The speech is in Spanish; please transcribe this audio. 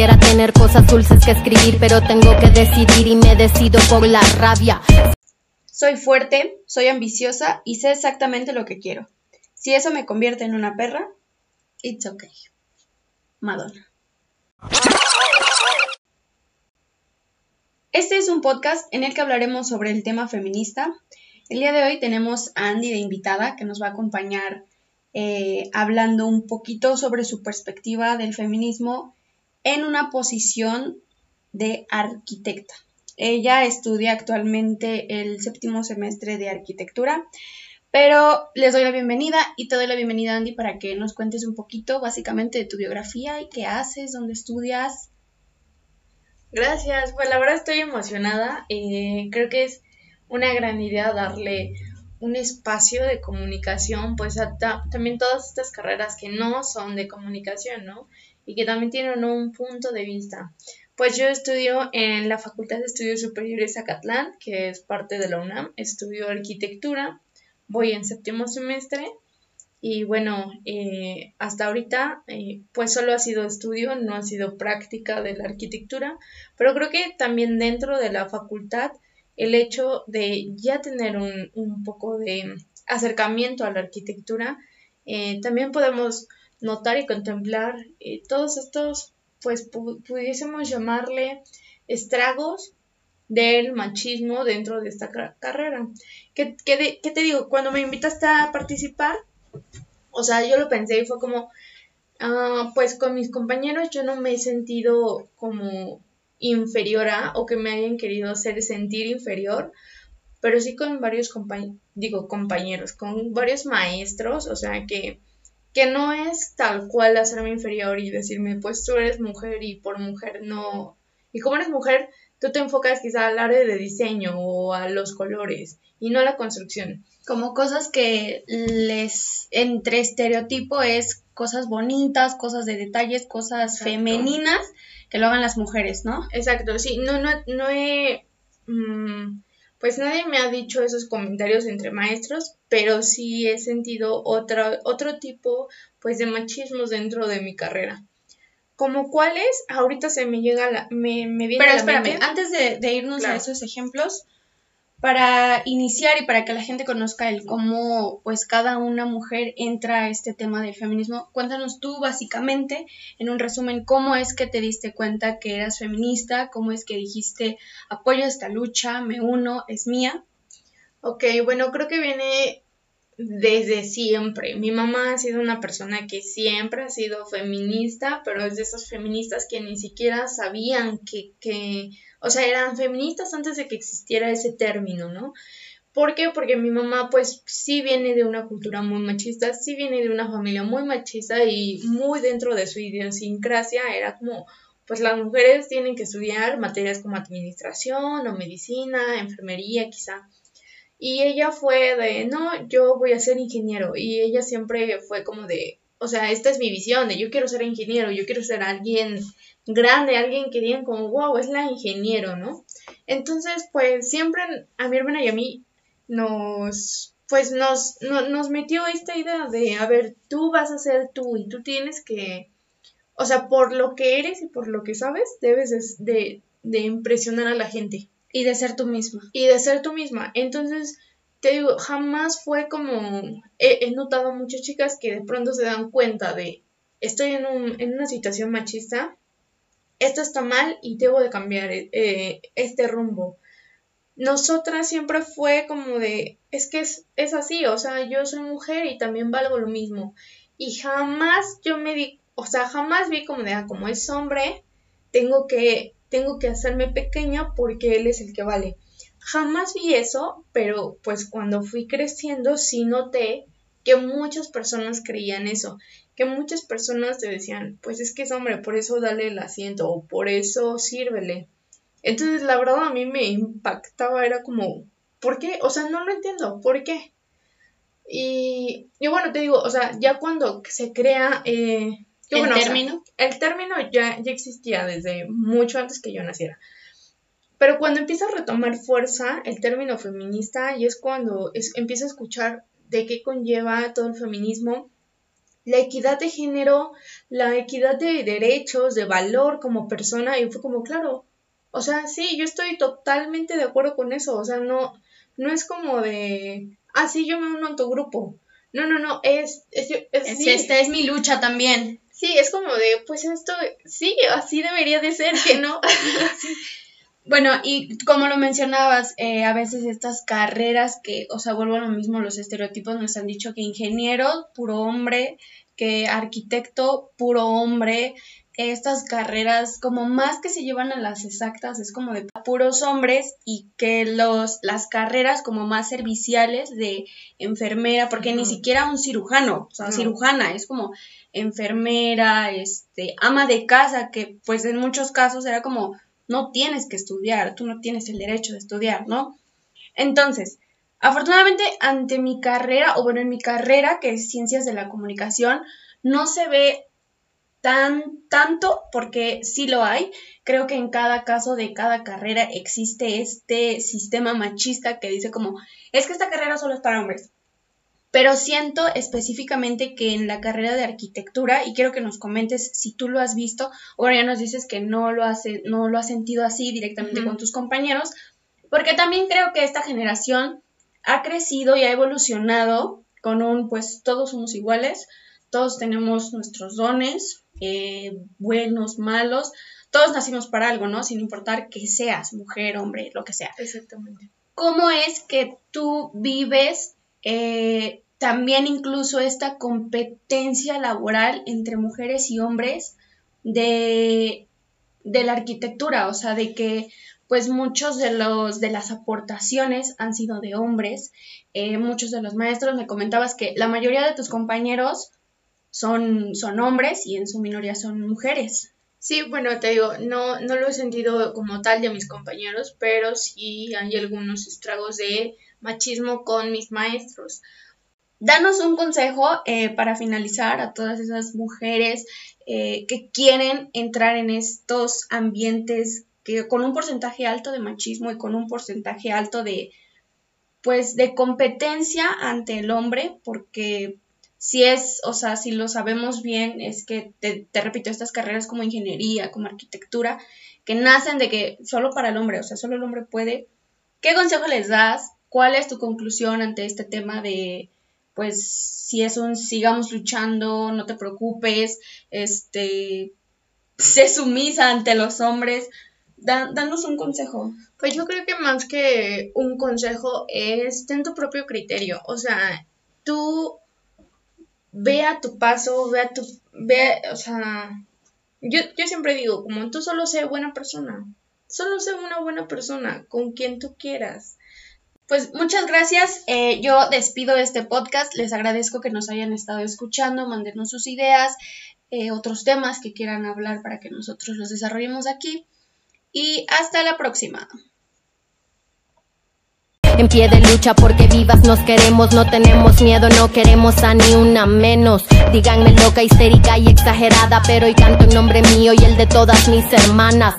Quisiera tener cosas dulces que escribir, pero tengo que decidir y me decido por la rabia. Soy fuerte, soy ambiciosa y sé exactamente lo que quiero. Si eso me convierte en una perra, it's okay. Madonna. Este es un podcast en el que hablaremos sobre el tema feminista. El día de hoy tenemos a Andy de invitada que nos va a acompañar eh, hablando un poquito sobre su perspectiva del feminismo en una posición de arquitecta. Ella estudia actualmente el séptimo semestre de arquitectura, pero les doy la bienvenida y te doy la bienvenida, Andy, para que nos cuentes un poquito básicamente de tu biografía y qué haces, dónde estudias. Gracias, pues la verdad estoy emocionada. Eh, creo que es una gran idea darle un espacio de comunicación, pues a también todas estas carreras que no son de comunicación, ¿no? Y que también tienen un punto de vista. Pues yo estudio en la Facultad de Estudios Superiores Acatlán, que es parte de la UNAM, estudio arquitectura, voy en séptimo semestre y bueno, eh, hasta ahorita eh, pues solo ha sido estudio, no ha sido práctica de la arquitectura, pero creo que también dentro de la facultad el hecho de ya tener un, un poco de acercamiento a la arquitectura, eh, también podemos notar y contemplar eh, todos estos, pues pudiésemos llamarle estragos del machismo dentro de esta carrera. ¿Qué, qué, ¿Qué, te digo? Cuando me invitaste a participar, o sea, yo lo pensé y fue como, ah, pues con mis compañeros yo no me he sentido como inferior a o que me hayan querido hacer sentir inferior, pero sí con varios compañeros, digo compañeros, con varios maestros, o sea que, que no es tal cual hacerme inferior y decirme, pues tú eres mujer y por mujer no, y como eres mujer, tú te enfocas quizá al área de diseño o a los colores y no a la construcción. Como cosas que les entre estereotipo es cosas bonitas, cosas de detalles, cosas femeninas que lo hagan las mujeres, ¿no? Exacto, sí, no, no, no he, mm, pues nadie me ha dicho esos comentarios entre maestros, pero sí he sentido otro, otro tipo, pues, de machismos dentro de mi carrera. Como cuáles, ahorita se me llega la, me, me viene Pero espérame, antes de, irnos a esos ejemplos, para iniciar y para que la gente conozca el cómo pues cada una mujer entra a este tema del feminismo, cuéntanos tú básicamente en un resumen cómo es que te diste cuenta que eras feminista, cómo es que dijiste apoyo esta lucha, me uno, es mía. Ok, bueno, creo que viene desde siempre. Mi mamá ha sido una persona que siempre ha sido feminista, pero es de esas feministas que ni siquiera sabían que, que, o sea, eran feministas antes de que existiera ese término, ¿no? ¿Por qué? Porque mi mamá pues sí viene de una cultura muy machista, sí viene de una familia muy machista y muy dentro de su idiosincrasia era como pues las mujeres tienen que estudiar materias como administración o medicina, enfermería quizá. Y ella fue de, no, yo voy a ser ingeniero. Y ella siempre fue como de, o sea, esta es mi visión, de yo quiero ser ingeniero, yo quiero ser alguien grande, alguien que digan como, wow, es la ingeniero, ¿no? Entonces, pues siempre a mi hermana y a mí nos, pues nos, nos metió esta idea de, a ver, tú vas a ser tú y tú tienes que, o sea, por lo que eres y por lo que sabes, debes de, de impresionar a la gente. Y de ser tú misma. Y de ser tú misma. Entonces, te digo, jamás fue como, he, notado muchas chicas que de pronto se dan cuenta de, estoy en, un, en una situación machista, esto está mal y debo de cambiar eh, este rumbo. Nosotras siempre fue como de, es que es, es así, o sea, yo soy mujer y también valgo lo mismo. Y jamás yo me di, o sea, jamás vi como de, ah, como es hombre, tengo que tengo que hacerme pequeña porque él es el que vale. Jamás vi eso, pero pues cuando fui creciendo sí noté que muchas personas creían eso, que muchas personas te decían, pues es que es hombre, por eso dale el asiento o por eso sírvele. Entonces la verdad a mí me impactaba, era como, ¿por qué? O sea, no lo entiendo, ¿por qué? Y, y bueno, te digo, o sea, ya cuando se crea eh, ¿El término? el término ya, ya existía desde mucho antes que yo naciera. Pero cuando empieza a retomar fuerza el término feminista y es cuando es, empieza a escuchar de qué conlleva todo el feminismo, la equidad de género, la equidad de derechos, de valor como persona, y fue como, claro, o sea, sí, yo estoy totalmente de acuerdo con eso, o sea, no, no es como de, ah, sí, yo me uno a tu grupo. No, no, no, es, es, es, esta es mi lucha también. Sí, es como de, pues esto, sí, así debería de ser, que no. Bueno, y como lo mencionabas, eh, a veces estas carreras que, o sea, vuelvo a lo mismo, los estereotipos nos han dicho que ingeniero, puro hombre, que arquitecto, puro hombre, estas carreras como más que se llevan a las exactas, es como de puros hombres y que los, las carreras como más serviciales de enfermera, porque ni siquiera un cirujano, o sea, cirujana, es como enfermera, este, ama de casa, que pues en muchos casos era como no tienes que estudiar, tú no tienes el derecho de estudiar, ¿no? Entonces, afortunadamente ante mi carrera, o bueno, en mi carrera, que es Ciencias de la Comunicación, no se ve tan tanto porque sí lo hay. Creo que en cada caso de cada carrera existe este sistema machista que dice como, es que esta carrera solo es para hombres pero siento específicamente que en la carrera de arquitectura, y quiero que nos comentes si tú lo has visto, o ya nos dices que no lo has, no lo has sentido así directamente con tus compañeros, porque también creo que esta generación ha crecido y ha evolucionado con un, pues todos somos iguales, todos tenemos nuestros dones, eh, buenos, malos, todos nacimos para algo, ¿no? Sin importar que seas mujer, hombre, lo que sea. Exactamente. ¿Cómo es que tú vives eh, también incluso esta competencia laboral entre mujeres y hombres de, de la arquitectura, o sea, de que pues muchos de los de las aportaciones han sido de hombres, eh, muchos de los maestros me comentabas que la mayoría de tus compañeros son, son hombres y en su minoría son mujeres. Sí, bueno, te digo, no, no lo he sentido como tal de mis compañeros, pero sí hay algunos estragos de machismo con mis maestros. Danos un consejo eh, para finalizar a todas esas mujeres eh, que quieren entrar en estos ambientes que con un porcentaje alto de machismo y con un porcentaje alto de pues de competencia ante el hombre porque si es, o sea, si lo sabemos bien, es que te, te repito, estas carreras como ingeniería, como arquitectura, que nacen de que solo para el hombre, o sea, solo el hombre puede. ¿Qué consejo les das ¿Cuál es tu conclusión ante este tema de, pues, si es un sigamos luchando, no te preocupes, este, sé sumisa ante los hombres? danos un consejo. Pues yo creo que más que un consejo es ten tu propio criterio. O sea, tú ve a tu paso, ve a tu, ve, o sea, yo, yo siempre digo, como tú solo sé buena persona, solo sé una buena persona con quien tú quieras. Pues muchas gracias. Eh, yo despido este podcast. Les agradezco que nos hayan estado escuchando. Mándenos sus ideas, eh, otros temas que quieran hablar para que nosotros los desarrollemos aquí. Y hasta la próxima. En pie de lucha porque vivas nos queremos, no tenemos miedo, no queremos a ni una menos. Díganme loca, histérica y exagerada, pero hoy canto en nombre mío y el de todas mis hermanas.